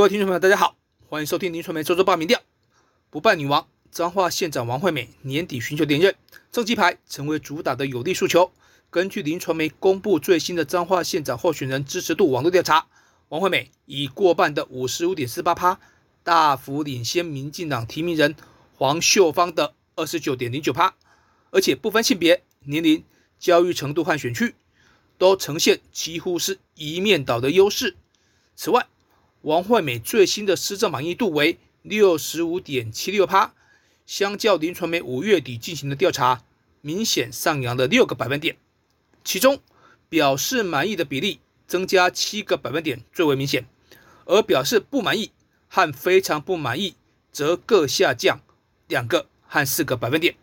各位听众朋友，大家好，欢迎收听林传媒周周报民调。不败女王彰化县长王惠美年底寻求连任，政绩牌成为主打的有力诉求。根据林传媒公布最新的彰化县长候选人支持度网络调查，王惠美以过半的五十五点四八趴，大幅领先民进党提名人黄秀芳的二十九点零九趴，而且不分性别、年龄、教育程度和选区，都呈现几乎是一面倒的优势。此外，王惠美最新的施政满意度为六十五点七六趴，相较林传媒五月底进行的调查，明显上扬了六个百分点。其中，表示满意的比例增加七个百分点最为明显，而表示不满意和非常不满意则各下降两个和四个百分点，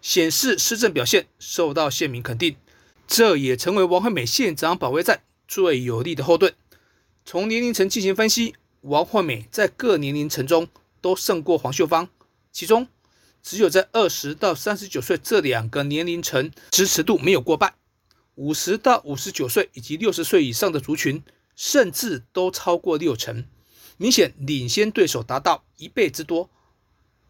显示施政表现受到县民肯定。这也成为王惠美县长保卫战最有力的后盾。从年龄层进行分析，王惠美在各年龄层中都胜过黄秀芳，其中只有在二十到三十九岁这两个年龄层支持度没有过半，五十到五十九岁以及六十岁以上的族群甚至都超过六成，明显领先对手达到一倍之多。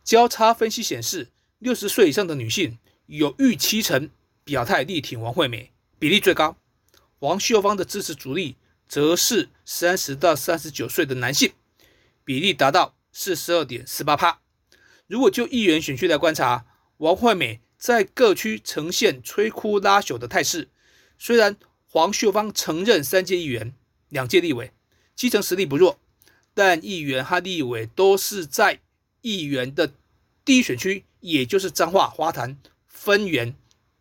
交叉分析显示，六十岁以上的女性有逾七成表态力挺王惠美，比例最高。王秀芳的支持主力。则是三十到三十九岁的男性，比例达到四十二点四八帕。如果就议员选区来观察，王惠美在各区呈现摧枯拉朽的态势。虽然黄秀芳曾任三届议员、两届立委，基层实力不弱，但议员和立委都是在议员的第一选区，也就是彰化花坛分园。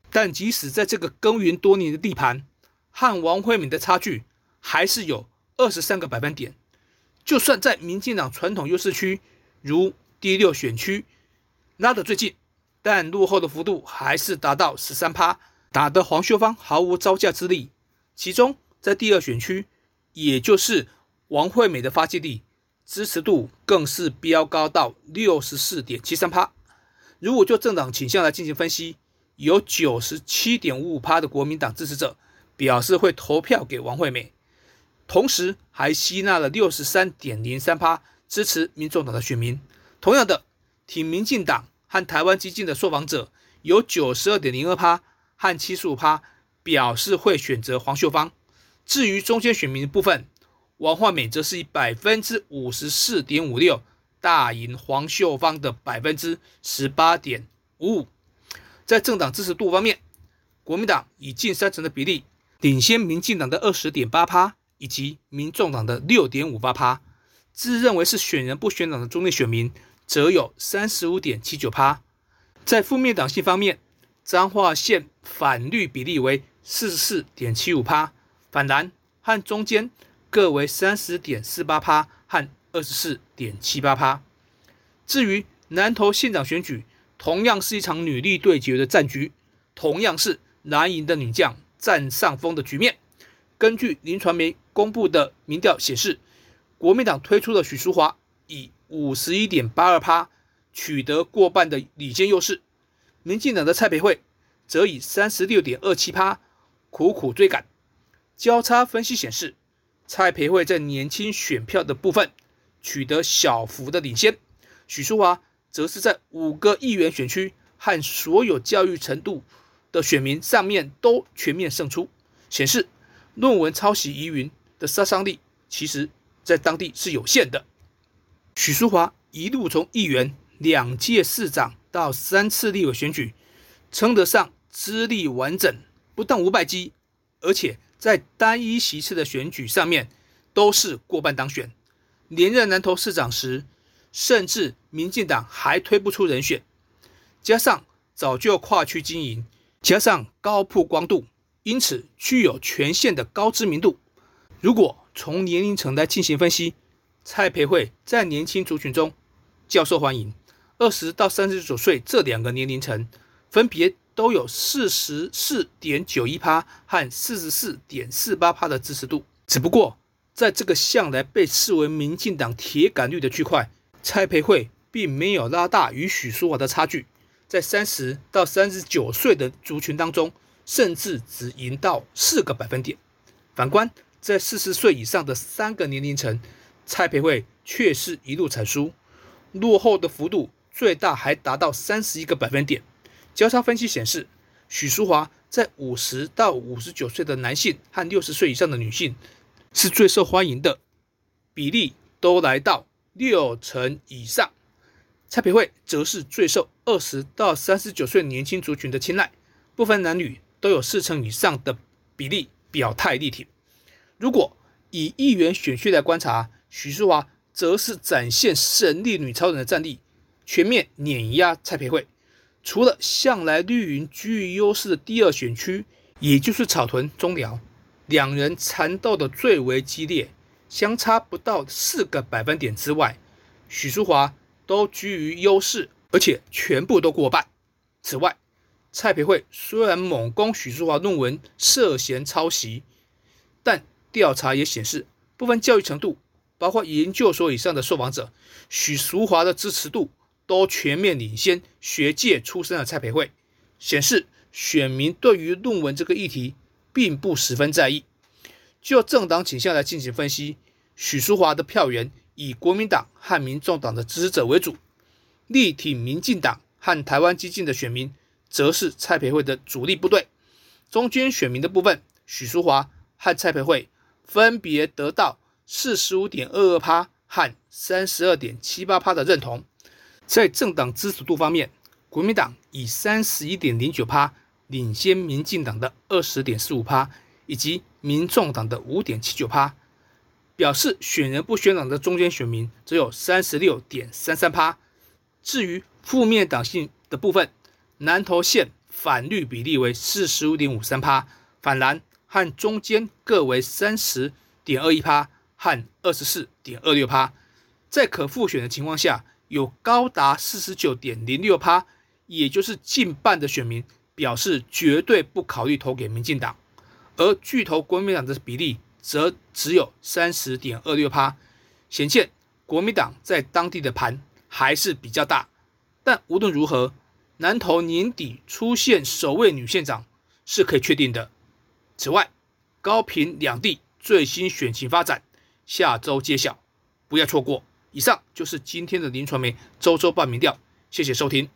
但即使在这个耕耘多年的地盘，和王惠美的差距。还是有二十三个百分点，就算在民进党传统优势区，如第六选区拉得最近，但落后的幅度还是达到十三趴，打得黄秀芳毫无招架之力。其中在第二选区，也就是王惠美的发迹地，支持度更是飙高到六十四点七三趴。如果就政党倾向来进行分析，有九十七点五五趴的国民党支持者表示会投票给王惠美。同时还吸纳了六十三点零三趴支持民众党的选民。同样的，挺民进党和台湾激进的受访者有九十二点零二趴和七十五趴表示会选择黄秀芳。至于中间选民的部分，王焕美则是以百分之五十四点五六大赢黄秀芳的百分之十八点五五。在政党支持度方面，国民党以近三成的比例领先民进党的二十点八趴。以及民众党的六点五八趴，自认为是选人不选党的中立选民，则有三十五点七九趴。在负面党性方面，彰化县反绿比例为四十四点七五趴，反蓝和中间各为三十点四八趴和二十四点七八趴。至于南投县长选举，同样是一场女力对决的战局，同样是蓝营的女将占上风的局面。根据林传媒公布的民调显示，国民党推出的许淑华以五十一点八二趴取得过半的领先优势，民进党的蔡培慧则以三十六点二七趴苦苦追赶。交叉分析显示，蔡培慧在年轻选票的部分取得小幅的领先，许淑华则是在五个议员选区和所有教育程度的选民上面都全面胜出，显示。论文抄袭疑云的杀伤力，其实在当地是有限的。许淑华一路从议员、两届市长到三次立委选举，称得上资历完整，不但无败绩，而且在单一席次的选举上面都是过半当选。连任南投市长时，甚至民进党还推不出人选，加上早就跨区经营，加上高曝光度。因此，具有全县的高知名度。如果从年龄层来进行分析，蔡培慧在年轻族群中较受欢迎。二十到三十九岁这两个年龄层，分别都有四十四点九一趴和四十四点四八趴的支持度。只不过，在这个向来被视为民进党铁杆率的区块，蔡培慧并没有拉大与许淑华的差距。在三十到三十九岁的族群当中，甚至只赢到四个百分点。反观在四十岁以上的三个年龄层，蔡培慧却是一路产输，落后的幅度最大还达到三十一个百分点。交叉分析显示，许淑华在五十到五十九岁的男性和六十岁以上的女性是最受欢迎的，比例都来到六成以上。蔡培慧则是最受二十到三十九岁年轻族群的青睐，不分男女都有四成以上的比例表态力挺。如果以议员选区来观察，许淑华则是展现神力女超人的战力，全面碾压蔡培慧。除了向来绿营居于优势的第二选区，也就是草屯中寮，两人缠斗的最为激烈，相差不到四个百分点之外，许淑华。都居于优势，而且全部都过半。此外，蔡培慧虽然猛攻许淑华论文涉嫌抄袭，但调查也显示，部分教育程度，包括研究所以上的受访者，许淑华的支持度都全面领先学界出身的蔡培慧，显示选民对于论文这个议题并不十分在意。就政党倾向来进行分析，许淑华的票源。以国民党和民众党的支持者为主，力挺民进党和台湾激进的选民，则是蔡培慧的主力部队。中间选民的部分，许淑华和蔡培慧分别得到四十五点二二趴和三十二点七八趴的认同。在政党支持度方面，国民党以三十一点零九趴领先民进党的二十点四五趴，以及民众党的五点七九趴。表示选人不选党的中间选民只有三十六点三三趴。至于负面党性的部分，南投县反绿比例为四十五点五三趴，反蓝和中间各为三十点二一趴和二十四点二六趴。在可复选的情况下，有高达四十九点零六趴，也就是近半的选民表示绝对不考虑投给民进党，而拒投国民党的比例。则只有三十点二六趴，显见国民党在当地的盘还是比较大。但无论如何，南投年底出现首位女县长是可以确定的。此外，高平两地最新选情发展，下周揭晓，不要错过。以上就是今天的林传媒周周报民调，谢谢收听。